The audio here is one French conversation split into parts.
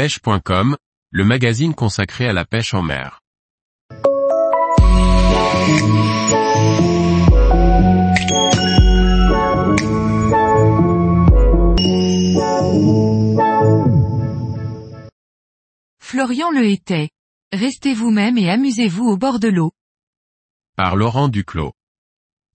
pêche.com, le magazine consacré à la pêche en mer. Florian Le était. Restez vous-même et amusez-vous au bord de l'eau. Par Laurent Duclos.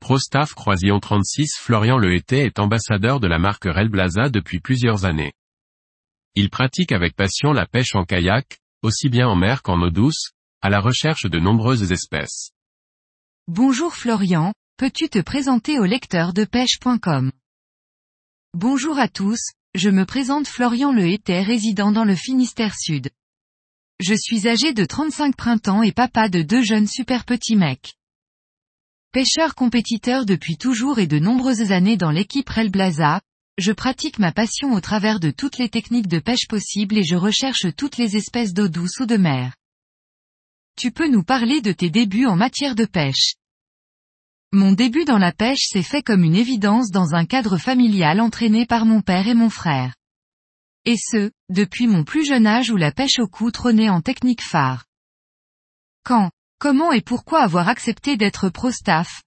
Prostaff Croisillon 36 Florian Le était est ambassadeur de la marque Relblaza depuis plusieurs années. Il pratique avec passion la pêche en kayak, aussi bien en mer qu'en eau douce, à la recherche de nombreuses espèces. Bonjour Florian, peux-tu te présenter au lecteur de pêche.com Bonjour à tous, je me présente Florian Le était résident dans le Finistère Sud. Je suis âgé de 35 printemps et papa de deux jeunes super petits mecs. Pêcheur compétiteur depuis toujours et de nombreuses années dans l'équipe Relblaza, je pratique ma passion au travers de toutes les techniques de pêche possibles et je recherche toutes les espèces d'eau douce ou de mer. Tu peux nous parler de tes débuts en matière de pêche? Mon début dans la pêche s'est fait comme une évidence dans un cadre familial entraîné par mon père et mon frère. Et ce, depuis mon plus jeune âge où la pêche au cou trônait en technique phare. Quand, comment et pourquoi avoir accepté d'être pro-staff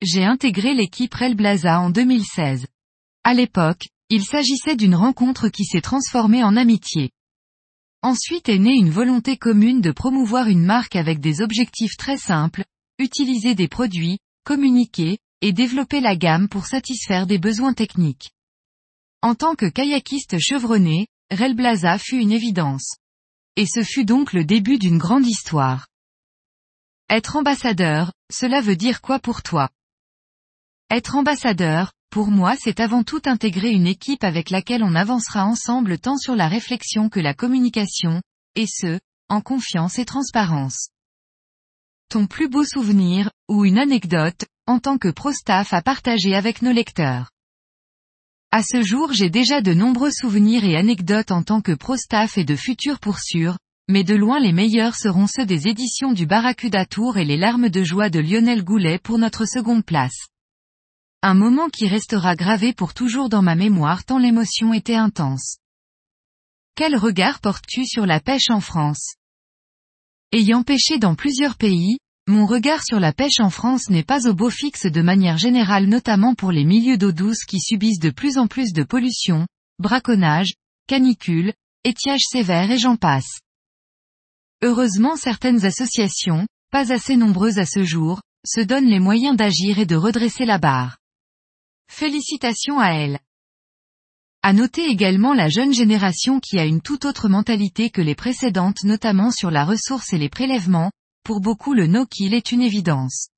J'ai intégré l'équipe Relblaza en 2016. À l'époque, il s'agissait d'une rencontre qui s'est transformée en amitié. Ensuite est née une volonté commune de promouvoir une marque avec des objectifs très simples, utiliser des produits, communiquer, et développer la gamme pour satisfaire des besoins techniques. En tant que kayakiste chevronné, Relblaza fut une évidence. Et ce fut donc le début d'une grande histoire. Être ambassadeur, cela veut dire quoi pour toi? Être ambassadeur, pour moi c'est avant tout intégrer une équipe avec laquelle on avancera ensemble tant sur la réflexion que la communication, et ce, en confiance et transparence. Ton plus beau souvenir, ou une anecdote, en tant que pro-staff à partager avec nos lecteurs. À ce jour j'ai déjà de nombreux souvenirs et anecdotes en tant que pro-staff et de futurs pour sûr, mais de loin les meilleurs seront ceux des éditions du Barracuda Tour et les larmes de joie de Lionel Goulet pour notre seconde place. Un moment qui restera gravé pour toujours dans ma mémoire tant l'émotion était intense. Quel regard portes-tu sur la pêche en France? Ayant pêché dans plusieurs pays, mon regard sur la pêche en France n'est pas au beau fixe de manière générale notamment pour les milieux d'eau douce qui subissent de plus en plus de pollution, braconnage, canicule, étiage sévère et j'en passe. Heureusement certaines associations, pas assez nombreuses à ce jour, se donnent les moyens d'agir et de redresser la barre. Félicitations à elle. À noter également la jeune génération qui a une toute autre mentalité que les précédentes notamment sur la ressource et les prélèvements, pour beaucoup le no-kill est une évidence.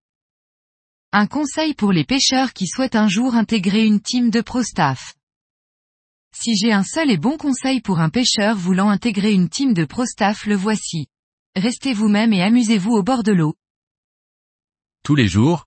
Un conseil pour les pêcheurs qui souhaitent un jour intégrer une team de pro-staff. Si j'ai un seul et bon conseil pour un pêcheur voulant intégrer une team de pro-staff le voici. Restez vous-même et amusez-vous au bord de l'eau. Tous les jours,